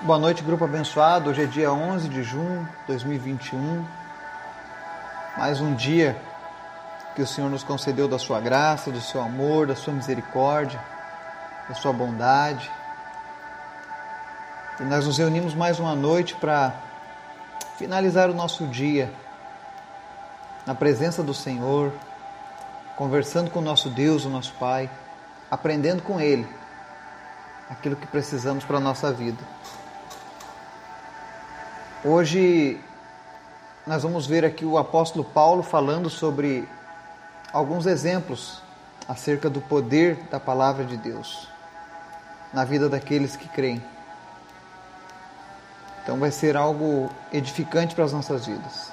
Boa noite, grupo abençoado. Hoje é dia 11 de junho de 2021. Mais um dia que o Senhor nos concedeu da sua graça, do seu amor, da sua misericórdia, da sua bondade. E nós nos reunimos mais uma noite para finalizar o nosso dia na presença do Senhor, conversando com o nosso Deus, o nosso Pai, aprendendo com Ele aquilo que precisamos para a nossa vida. Hoje nós vamos ver aqui o apóstolo Paulo falando sobre alguns exemplos acerca do poder da palavra de Deus na vida daqueles que creem. Então vai ser algo edificante para as nossas vidas.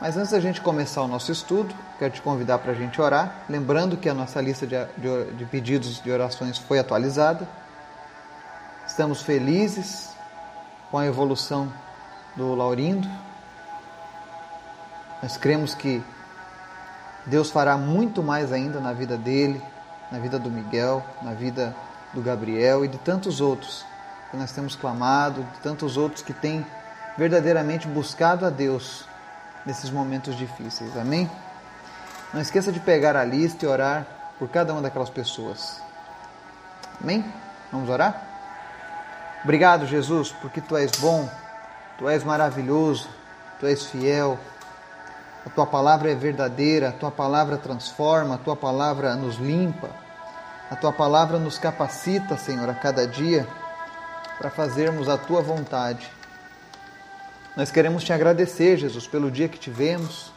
Mas antes da gente começar o nosso estudo, quero te convidar para a gente orar, lembrando que a nossa lista de, de, de pedidos de orações foi atualizada. Estamos felizes com a evolução do Laurindo. Nós cremos que Deus fará muito mais ainda na vida dele, na vida do Miguel, na vida do Gabriel e de tantos outros que nós temos clamado, de tantos outros que têm verdadeiramente buscado a Deus nesses momentos difíceis. Amém? Não esqueça de pegar a lista e orar por cada uma daquelas pessoas. Amém? Vamos orar? Obrigado, Jesus, porque tu és bom Tu és maravilhoso, tu és fiel, a tua palavra é verdadeira, a tua palavra transforma, a tua palavra nos limpa, a tua palavra nos capacita, Senhor, a cada dia para fazermos a tua vontade. Nós queremos te agradecer, Jesus, pelo dia que tivemos,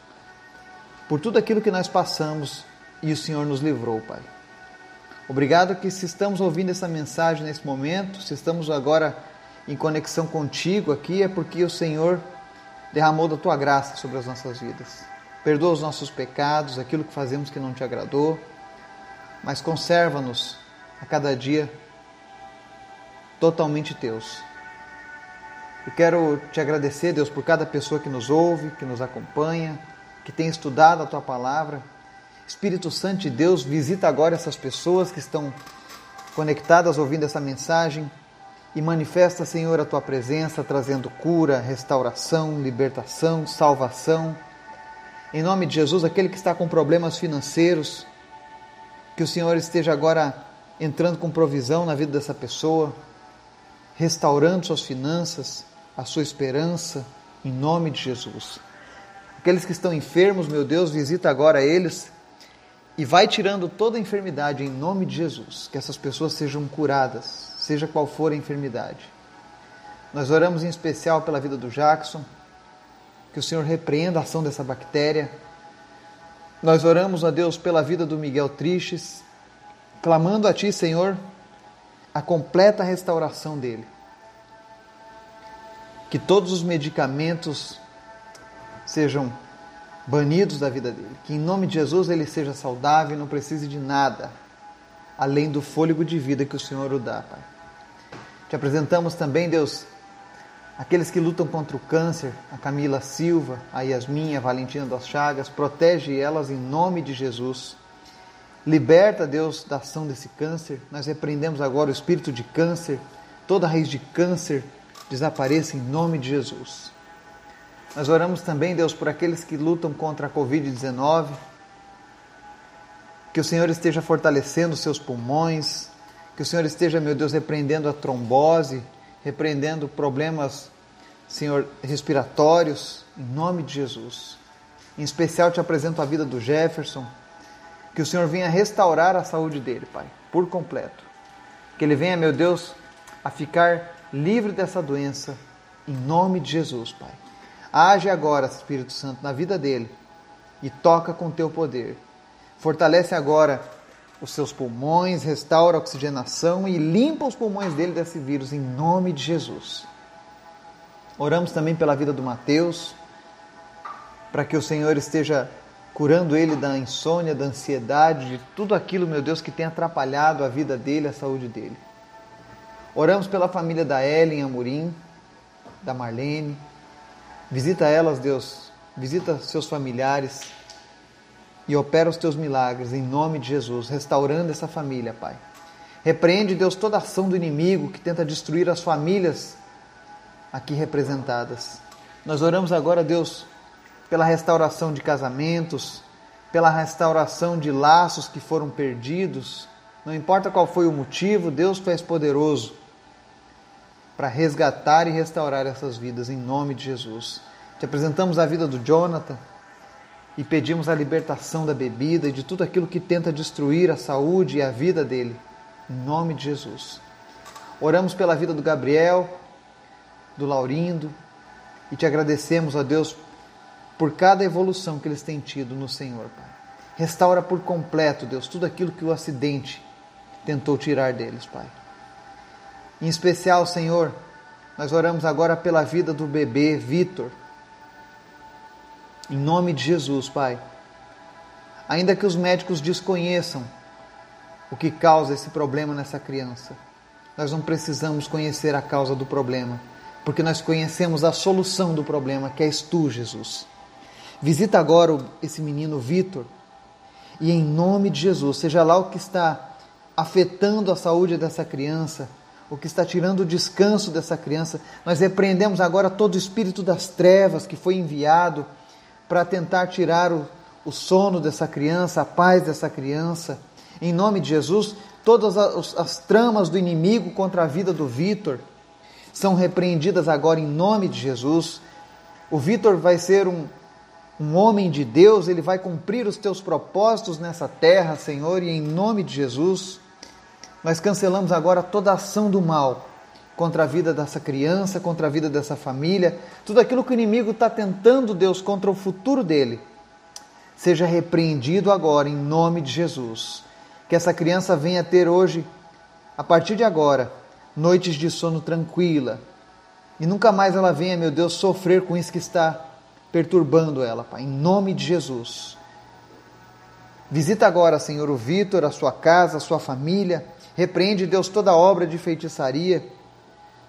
por tudo aquilo que nós passamos e o Senhor nos livrou, Pai. Obrigado que se estamos ouvindo essa mensagem nesse momento, se estamos agora em conexão contigo aqui é porque o Senhor derramou da tua graça sobre as nossas vidas. Perdoa os nossos pecados, aquilo que fazemos que não te agradou, mas conserva-nos a cada dia totalmente teus. Eu quero te agradecer, Deus, por cada pessoa que nos ouve, que nos acompanha, que tem estudado a tua palavra. Espírito Santo de Deus, visita agora essas pessoas que estão conectadas ouvindo essa mensagem e manifesta, Senhor, a tua presença, trazendo cura, restauração, libertação, salvação. Em nome de Jesus, aquele que está com problemas financeiros, que o Senhor esteja agora entrando com provisão na vida dessa pessoa, restaurando suas finanças, a sua esperança, em nome de Jesus. Aqueles que estão enfermos, meu Deus, visita agora eles e vai tirando toda a enfermidade em nome de Jesus, que essas pessoas sejam curadas, seja qual for a enfermidade. Nós oramos em especial pela vida do Jackson, que o Senhor repreenda a ação dessa bactéria. Nós oramos a Deus pela vida do Miguel Tristes, clamando a Ti, Senhor, a completa restauração dele. Que todos os medicamentos sejam banidos da vida dele. Que em nome de Jesus ele seja saudável e não precise de nada além do fôlego de vida que o Senhor o dá, Pai. Te apresentamos também, Deus, aqueles que lutam contra o câncer, a Camila Silva, a Yasmin, a Valentina das Chagas, protege elas em nome de Jesus. Liberta, Deus, da ação desse câncer. Nós repreendemos agora o espírito de câncer, toda raiz de câncer desapareça em nome de Jesus. Nós oramos também, Deus, por aqueles que lutam contra a Covid-19, que o Senhor esteja fortalecendo seus pulmões, que o Senhor esteja, meu Deus, repreendendo a trombose, repreendendo problemas, Senhor, respiratórios, em nome de Jesus. Em especial te apresento a vida do Jefferson, que o Senhor venha restaurar a saúde dele, Pai, por completo. Que ele venha, meu Deus, a ficar livre dessa doença, em nome de Jesus, Pai. Age agora, Espírito Santo, na vida dele e toca com teu poder. Fortalece agora os seus pulmões, restaura a oxigenação e limpa os pulmões dele desse vírus em nome de Jesus. Oramos também pela vida do Mateus, para que o Senhor esteja curando ele da insônia, da ansiedade, de tudo aquilo, meu Deus, que tem atrapalhado a vida dele, a saúde dele. Oramos pela família da Ellen Amorim, da Marlene. Visita elas, Deus. Visita seus familiares e opera os teus milagres em nome de Jesus, restaurando essa família, Pai. Repreende, Deus, toda ação do inimigo que tenta destruir as famílias aqui representadas. Nós oramos agora, Deus, pela restauração de casamentos, pela restauração de laços que foram perdidos. Não importa qual foi o motivo, Deus tu és poderoso para resgatar e restaurar essas vidas em nome de Jesus. Te apresentamos a vida do Jonathan e pedimos a libertação da bebida e de tudo aquilo que tenta destruir a saúde e a vida dele, em nome de Jesus. Oramos pela vida do Gabriel, do Laurindo e te agradecemos, a Deus, por cada evolução que eles têm tido no Senhor, Pai. Restaura por completo, Deus, tudo aquilo que o acidente tentou tirar deles, Pai. Em especial, Senhor, nós oramos agora pela vida do bebê Vitor. Em nome de Jesus, Pai. Ainda que os médicos desconheçam o que causa esse problema nessa criança, nós não precisamos conhecer a causa do problema, porque nós conhecemos a solução do problema, que és tu, Jesus. Visita agora esse menino Vitor e, em nome de Jesus, seja lá o que está afetando a saúde dessa criança, o que está tirando o descanso dessa criança. Nós repreendemos agora todo o espírito das trevas que foi enviado para tentar tirar o, o sono dessa criança, a paz dessa criança. Em nome de Jesus, todas as, as tramas do inimigo contra a vida do Vitor são repreendidas agora em nome de Jesus. O Vitor vai ser um, um homem de Deus, ele vai cumprir os teus propósitos nessa terra, Senhor, e em nome de Jesus. Nós cancelamos agora toda ação do mal contra a vida dessa criança, contra a vida dessa família, tudo aquilo que o inimigo está tentando, Deus, contra o futuro dele, seja repreendido agora, em nome de Jesus. Que essa criança venha ter hoje, a partir de agora, noites de sono tranquila, e nunca mais ela venha, meu Deus, sofrer com isso que está perturbando ela, Pai, em nome de Jesus. Visita agora, Senhor, o Vitor, a sua casa, a sua família. Repreende, Deus, toda obra de feitiçaria,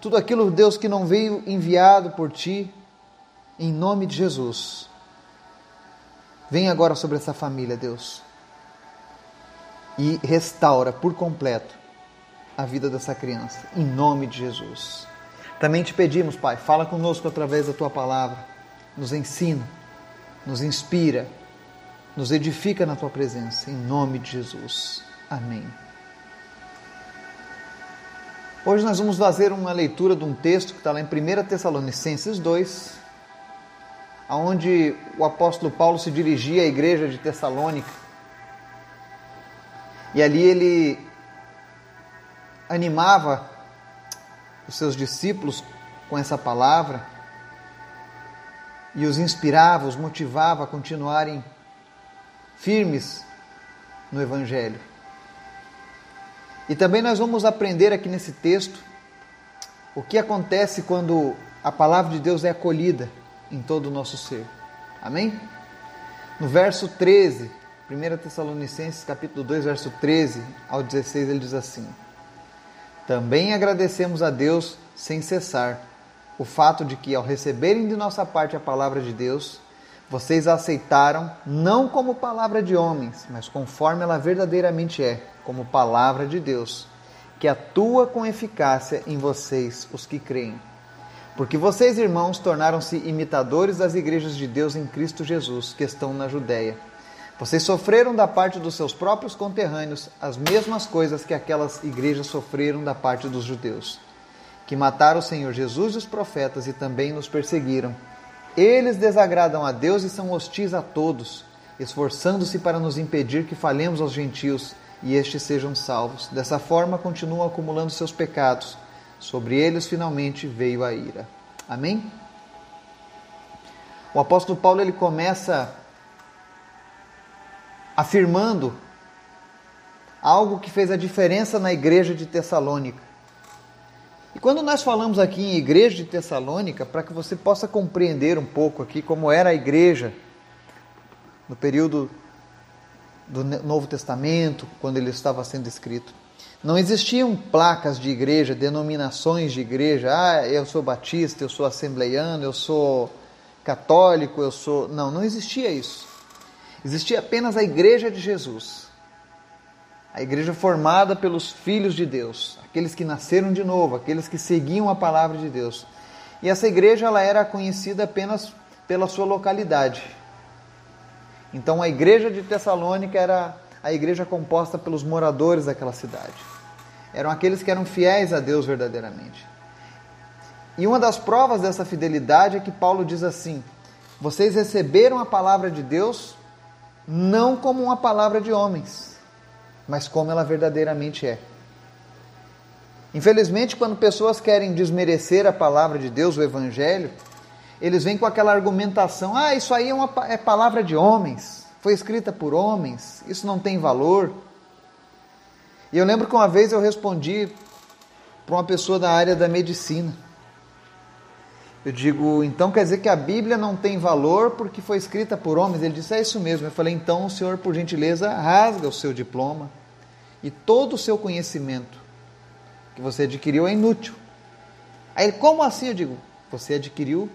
tudo aquilo, Deus, que não veio enviado por ti, em nome de Jesus. Vem agora sobre essa família, Deus, e restaura por completo a vida dessa criança, em nome de Jesus. Também te pedimos, Pai, fala conosco através da tua palavra, nos ensina, nos inspira, nos edifica na tua presença, em nome de Jesus. Amém. Hoje nós vamos fazer uma leitura de um texto que está lá em 1 Tessalonicenses 2, onde o apóstolo Paulo se dirigia à igreja de Tessalônica. E ali ele animava os seus discípulos com essa palavra e os inspirava, os motivava a continuarem firmes no Evangelho. E também nós vamos aprender aqui nesse texto o que acontece quando a palavra de Deus é acolhida em todo o nosso ser. Amém? No verso 13, 1 Tessalonicenses capítulo 2, verso 13 ao 16, ele diz assim: Também agradecemos a Deus sem cessar o fato de que ao receberem de nossa parte a palavra de Deus, vocês a aceitaram não como palavra de homens, mas conforme ela verdadeiramente é como palavra de Deus, que atua com eficácia em vocês, os que creem. Porque vocês, irmãos, tornaram-se imitadores das igrejas de Deus em Cristo Jesus, que estão na Judéia. Vocês sofreram da parte dos seus próprios conterrâneos as mesmas coisas que aquelas igrejas sofreram da parte dos judeus, que mataram o Senhor Jesus e os profetas e também nos perseguiram. Eles desagradam a Deus e são hostis a todos, esforçando-se para nos impedir que falemos aos gentios e estes sejam salvos. Dessa forma, continuam acumulando seus pecados. Sobre eles, finalmente, veio a ira. Amém? O apóstolo Paulo ele começa afirmando algo que fez a diferença na igreja de Tessalônica. E quando nós falamos aqui em igreja de Tessalônica, para que você possa compreender um pouco aqui como era a igreja no período do Novo Testamento, quando ele estava sendo escrito. Não existiam placas de igreja, denominações de igreja. Ah, eu sou batista, eu sou assembleiano, eu sou católico, eu sou. Não, não existia isso. Existia apenas a igreja de Jesus. A igreja formada pelos filhos de Deus, aqueles que nasceram de novo, aqueles que seguiam a palavra de Deus. E essa igreja ela era conhecida apenas pela sua localidade. Então a igreja de Tessalônica era a igreja composta pelos moradores daquela cidade. Eram aqueles que eram fiéis a Deus verdadeiramente. E uma das provas dessa fidelidade é que Paulo diz assim: Vocês receberam a palavra de Deus não como uma palavra de homens, mas como ela verdadeiramente é. Infelizmente, quando pessoas querem desmerecer a palavra de Deus, o Evangelho, eles vêm com aquela argumentação: ah, isso aí é, uma, é palavra de homens, foi escrita por homens, isso não tem valor. E eu lembro que uma vez eu respondi para uma pessoa da área da medicina. Eu digo, então quer dizer que a Bíblia não tem valor porque foi escrita por homens? Ele disse, é isso mesmo. Eu falei, então o senhor, por gentileza, rasga o seu diploma e todo o seu conhecimento que você adquiriu é inútil. Aí como assim? Eu digo, você adquiriu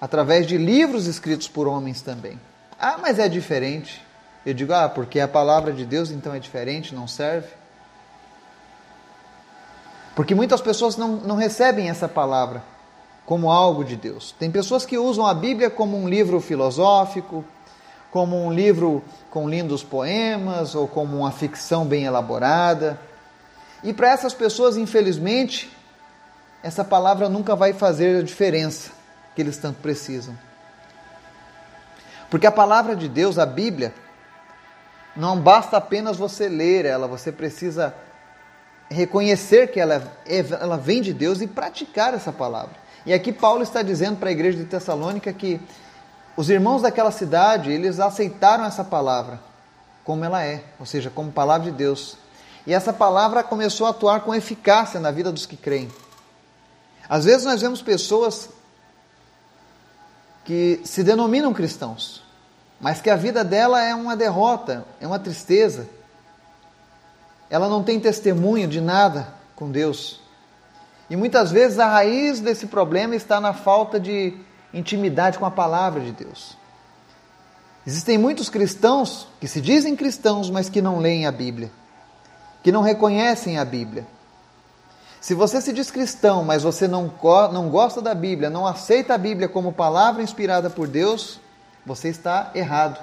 através de livros escritos por homens também. Ah, mas é diferente. Eu digo, ah, porque a palavra de Deus então é diferente, não serve? Porque muitas pessoas não, não recebem essa palavra como algo de Deus. Tem pessoas que usam a Bíblia como um livro filosófico, como um livro com lindos poemas ou como uma ficção bem elaborada. E para essas pessoas, infelizmente, essa palavra nunca vai fazer a diferença que eles tanto precisam. Porque a palavra de Deus, a Bíblia, não basta apenas você ler ela, você precisa reconhecer que ela, ela vem de Deus e praticar essa palavra. E aqui Paulo está dizendo para a igreja de Tessalônica que os irmãos daquela cidade, eles aceitaram essa palavra como ela é, ou seja, como palavra de Deus. E essa palavra começou a atuar com eficácia na vida dos que creem. Às vezes nós vemos pessoas que se denominam cristãos, mas que a vida dela é uma derrota, é uma tristeza. Ela não tem testemunho de nada com Deus. E muitas vezes a raiz desse problema está na falta de intimidade com a palavra de Deus. Existem muitos cristãos que se dizem cristãos, mas que não leem a Bíblia que não reconhecem a Bíblia. Se você se diz cristão, mas você não, não gosta da Bíblia, não aceita a Bíblia como palavra inspirada por Deus, você está errado.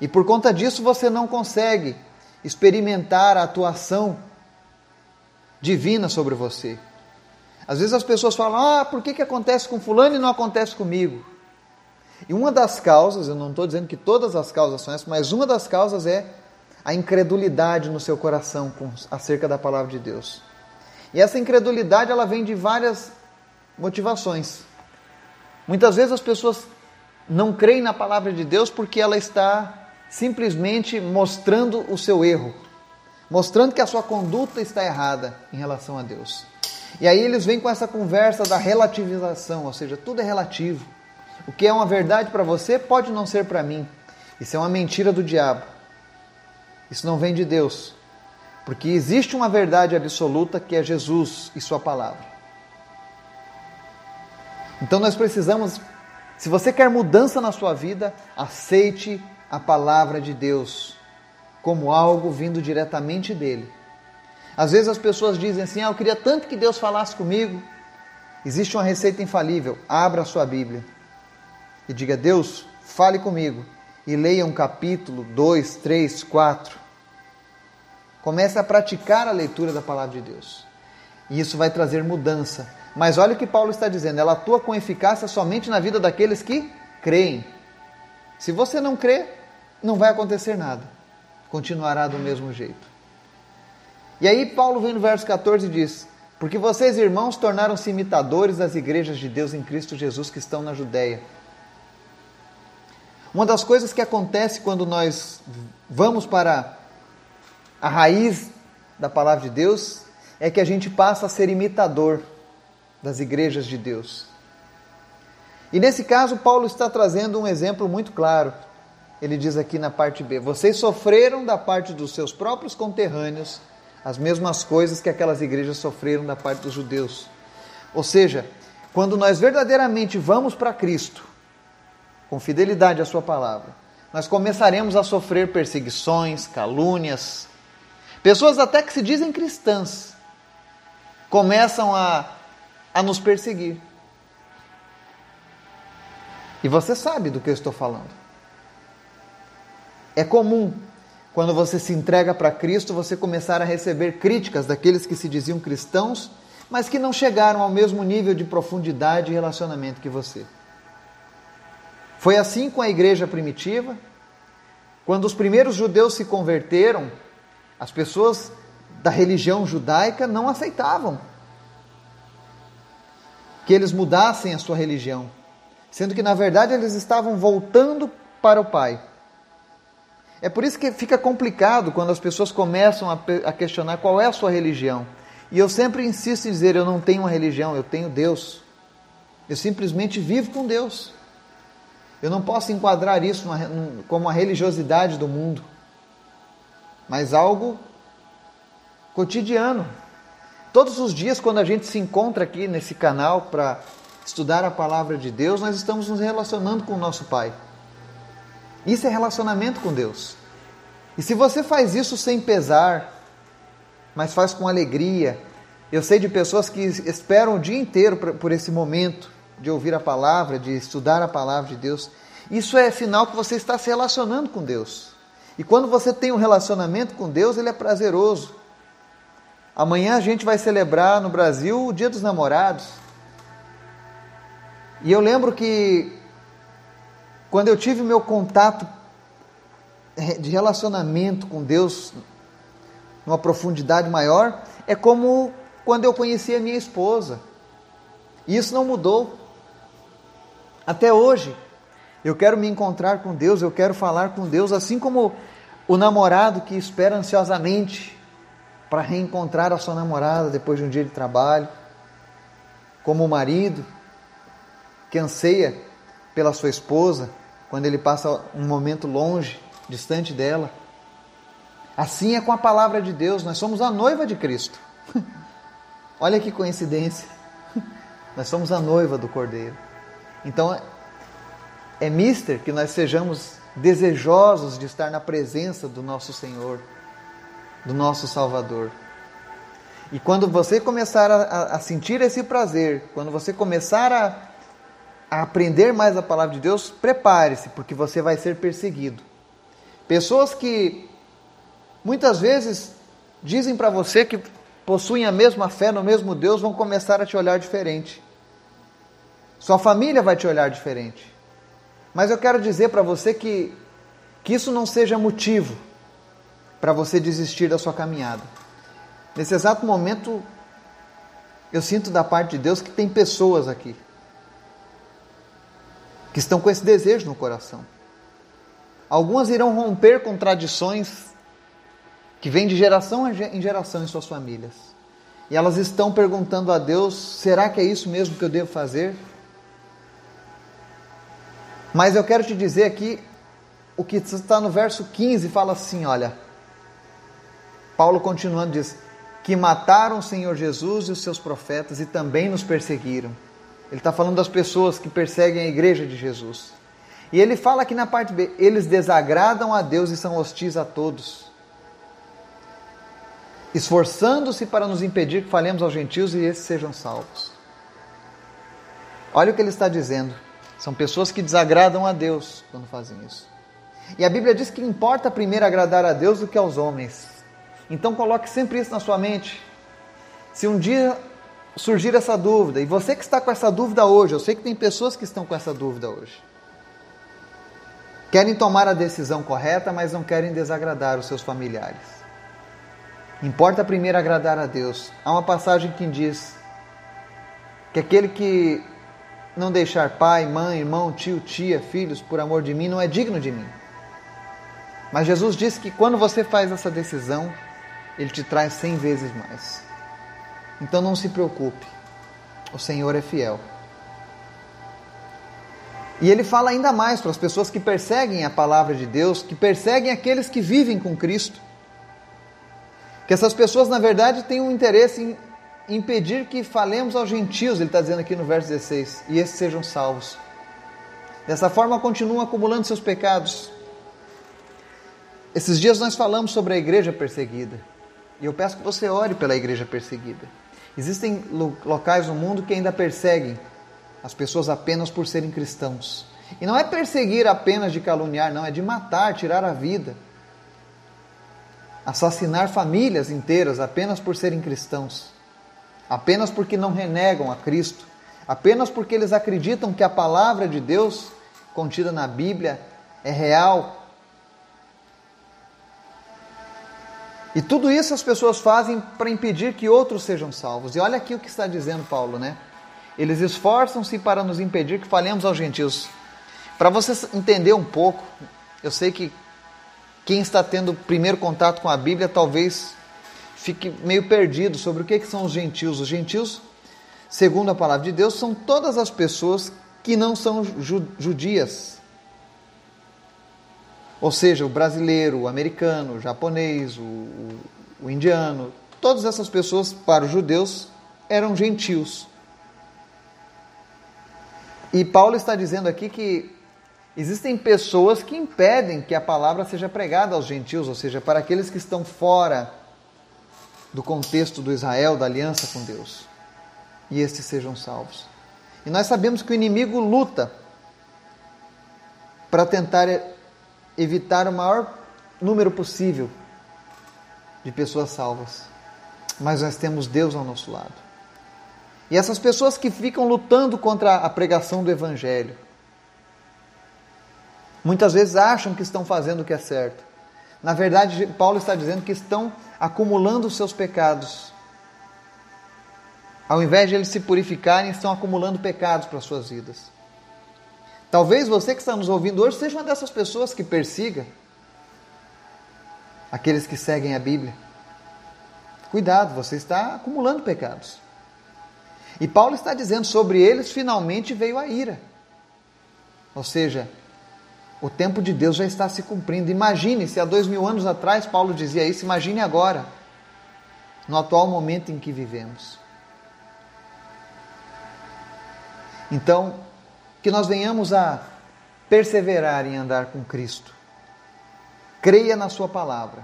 E por conta disso você não consegue experimentar a atuação divina sobre você. Às vezes as pessoas falam: ah, por que, que acontece com Fulano e não acontece comigo? E uma das causas, eu não estou dizendo que todas as causas são essas, mas uma das causas é a incredulidade no seu coração com, acerca da palavra de Deus. E essa incredulidade ela vem de várias motivações. Muitas vezes as pessoas não creem na palavra de Deus porque ela está simplesmente mostrando o seu erro, mostrando que a sua conduta está errada em relação a Deus. E aí eles vêm com essa conversa da relativização, ou seja, tudo é relativo. O que é uma verdade para você pode não ser para mim. Isso é uma mentira do diabo. Isso não vem de Deus. Porque existe uma verdade absoluta que é Jesus e Sua palavra. Então nós precisamos, se você quer mudança na sua vida, aceite a palavra de Deus como algo vindo diretamente dele. Às vezes as pessoas dizem assim: ah, eu queria tanto que Deus falasse comigo. Existe uma receita infalível. Abra a sua Bíblia e diga: Deus, fale comigo. E leia um capítulo, dois, três, quatro. Comece a praticar a leitura da palavra de Deus. E isso vai trazer mudança. Mas olha o que Paulo está dizendo: ela atua com eficácia somente na vida daqueles que creem. Se você não crê, não vai acontecer nada. Continuará do mesmo jeito. E aí, Paulo vem no verso 14 e diz: Porque vocês, irmãos, tornaram-se imitadores das igrejas de Deus em Cristo Jesus que estão na Judéia. Uma das coisas que acontece quando nós vamos para a raiz da palavra de Deus é que a gente passa a ser imitador das igrejas de Deus. E nesse caso, Paulo está trazendo um exemplo muito claro. Ele diz aqui na parte B: Vocês sofreram da parte dos seus próprios conterrâneos as mesmas coisas que aquelas igrejas sofreram da parte dos judeus. Ou seja, quando nós verdadeiramente vamos para Cristo, com fidelidade à Sua palavra, nós começaremos a sofrer perseguições, calúnias, Pessoas até que se dizem cristãs começam a, a nos perseguir. E você sabe do que eu estou falando. É comum, quando você se entrega para Cristo, você começar a receber críticas daqueles que se diziam cristãos, mas que não chegaram ao mesmo nível de profundidade e relacionamento que você. Foi assim com a igreja primitiva. Quando os primeiros judeus se converteram, as pessoas da religião judaica não aceitavam que eles mudassem a sua religião, sendo que na verdade eles estavam voltando para o Pai. É por isso que fica complicado quando as pessoas começam a, questionar qual é a sua religião. E eu sempre insisto em dizer: eu não tenho uma religião, eu tenho Deus. Eu simplesmente vivo com Deus. Eu não posso enquadrar isso como a religiosidade do mundo, mas algo cotidiano. Todos os dias, quando a gente se encontra aqui nesse canal para estudar a palavra de Deus, nós estamos nos relacionando com o nosso Pai. Isso é relacionamento com Deus. E se você faz isso sem pesar, mas faz com alegria, eu sei de pessoas que esperam o dia inteiro por esse momento de ouvir a palavra, de estudar a palavra de Deus. Isso é sinal que você está se relacionando com Deus. E quando você tem um relacionamento com Deus, ele é prazeroso. Amanhã a gente vai celebrar no Brasil o Dia dos Namorados. E eu lembro que quando eu tive meu contato de relacionamento com Deus numa profundidade maior, é como quando eu conheci a minha esposa. E isso não mudou. Até hoje, eu quero me encontrar com Deus, eu quero falar com Deus, assim como o namorado que espera ansiosamente para reencontrar a sua namorada depois de um dia de trabalho, como o marido que anseia pela sua esposa quando ele passa um momento longe, distante dela. Assim é com a palavra de Deus, nós somos a noiva de Cristo. Olha que coincidência. Nós somos a noiva do Cordeiro. Então, é mister que nós sejamos desejosos de estar na presença do nosso Senhor, do nosso Salvador. E quando você começar a, a sentir esse prazer, quando você começar a a aprender mais a palavra de Deus, prepare-se, porque você vai ser perseguido. Pessoas que muitas vezes dizem para você que possuem a mesma fé no mesmo Deus vão começar a te olhar diferente. Sua família vai te olhar diferente. Mas eu quero dizer para você que, que isso não seja motivo para você desistir da sua caminhada. Nesse exato momento, eu sinto da parte de Deus que tem pessoas aqui que estão com esse desejo no coração. Algumas irão romper com tradições que vêm de geração em geração em suas famílias. E elas estão perguntando a Deus: será que é isso mesmo que eu devo fazer? Mas eu quero te dizer aqui, o que está no verso 15 fala assim: olha, Paulo continuando diz: que mataram o Senhor Jesus e os seus profetas e também nos perseguiram. Ele está falando das pessoas que perseguem a igreja de Jesus. E ele fala aqui na parte B: eles desagradam a Deus e são hostis a todos, esforçando-se para nos impedir que falemos aos gentios e esses sejam salvos. Olha o que ele está dizendo. São pessoas que desagradam a Deus quando fazem isso. E a Bíblia diz que importa primeiro agradar a Deus do que aos homens. Então coloque sempre isso na sua mente. Se um dia surgir essa dúvida, e você que está com essa dúvida hoje, eu sei que tem pessoas que estão com essa dúvida hoje. Querem tomar a decisão correta, mas não querem desagradar os seus familiares. Importa primeiro agradar a Deus. Há uma passagem que diz que aquele que não deixar pai, mãe, irmão, tio, tia, filhos por amor de mim não é digno de mim. Mas Jesus disse que quando você faz essa decisão, ele te traz cem vezes mais. Então não se preocupe, o Senhor é fiel. E ele fala ainda mais para as pessoas que perseguem a palavra de Deus, que perseguem aqueles que vivem com Cristo. Que essas pessoas, na verdade, têm um interesse em impedir que falemos aos gentios, ele está dizendo aqui no verso 16, e esses sejam salvos. Dessa forma, continuam acumulando seus pecados. Esses dias nós falamos sobre a igreja perseguida. E eu peço que você ore pela igreja perseguida. Existem locais no mundo que ainda perseguem as pessoas apenas por serem cristãos. E não é perseguir apenas de caluniar, não, é de matar, tirar a vida. Assassinar famílias inteiras apenas por serem cristãos, apenas porque não renegam a Cristo, apenas porque eles acreditam que a palavra de Deus contida na Bíblia é real. E tudo isso as pessoas fazem para impedir que outros sejam salvos. E olha aqui o que está dizendo Paulo, né? Eles esforçam-se para nos impedir que falemos aos gentios. Para você entender um pouco, eu sei que quem está tendo primeiro contato com a Bíblia talvez fique meio perdido sobre o que, são os gentios. Os gentios, segundo a palavra de Deus, são todas as pessoas que não são judias. Ou seja, o brasileiro, o americano, o japonês, o, o, o indiano, todas essas pessoas, para os judeus, eram gentios. E Paulo está dizendo aqui que existem pessoas que impedem que a palavra seja pregada aos gentios, ou seja, para aqueles que estão fora do contexto do Israel, da aliança com Deus, e estes sejam salvos. E nós sabemos que o inimigo luta para tentar evitar o maior número possível de pessoas salvas. Mas nós temos Deus ao nosso lado. E essas pessoas que ficam lutando contra a pregação do Evangelho, muitas vezes acham que estão fazendo o que é certo. Na verdade, Paulo está dizendo que estão acumulando os seus pecados. Ao invés de eles se purificarem, estão acumulando pecados para as suas vidas. Talvez você que está nos ouvindo hoje seja uma dessas pessoas que persiga aqueles que seguem a Bíblia. Cuidado, você está acumulando pecados. E Paulo está dizendo sobre eles finalmente veio a ira. Ou seja, o tempo de Deus já está se cumprindo. Imagine se há dois mil anos atrás Paulo dizia isso, imagine agora, no atual momento em que vivemos. Então, que nós venhamos a perseverar em andar com Cristo. Creia na Sua palavra,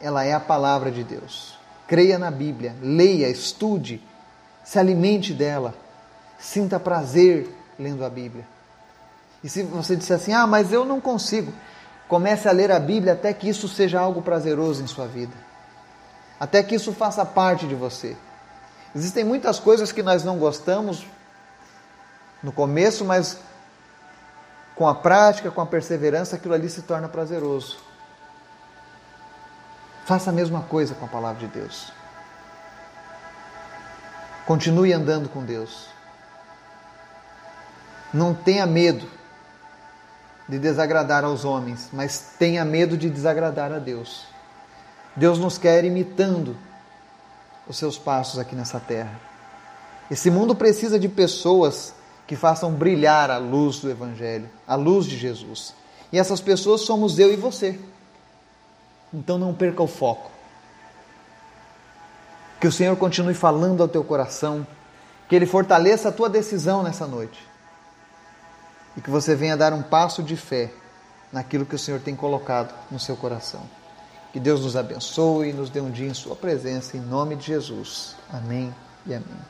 ela é a palavra de Deus. Creia na Bíblia, leia, estude se alimente dela, sinta prazer lendo a Bíblia. E se você disser assim, ah, mas eu não consigo, comece a ler a Bíblia até que isso seja algo prazeroso em sua vida, até que isso faça parte de você. Existem muitas coisas que nós não gostamos no começo, mas com a prática, com a perseverança, aquilo ali se torna prazeroso. Faça a mesma coisa com a palavra de Deus. Continue andando com Deus. Não tenha medo de desagradar aos homens, mas tenha medo de desagradar a Deus. Deus nos quer imitando os seus passos aqui nessa terra. Esse mundo precisa de pessoas que façam brilhar a luz do Evangelho, a luz de Jesus. E essas pessoas somos eu e você. Então não perca o foco. Que o Senhor continue falando ao teu coração, que Ele fortaleça a tua decisão nessa noite e que você venha dar um passo de fé naquilo que o Senhor tem colocado no seu coração. Que Deus nos abençoe e nos dê um dia em Sua presença, em nome de Jesus. Amém e amém.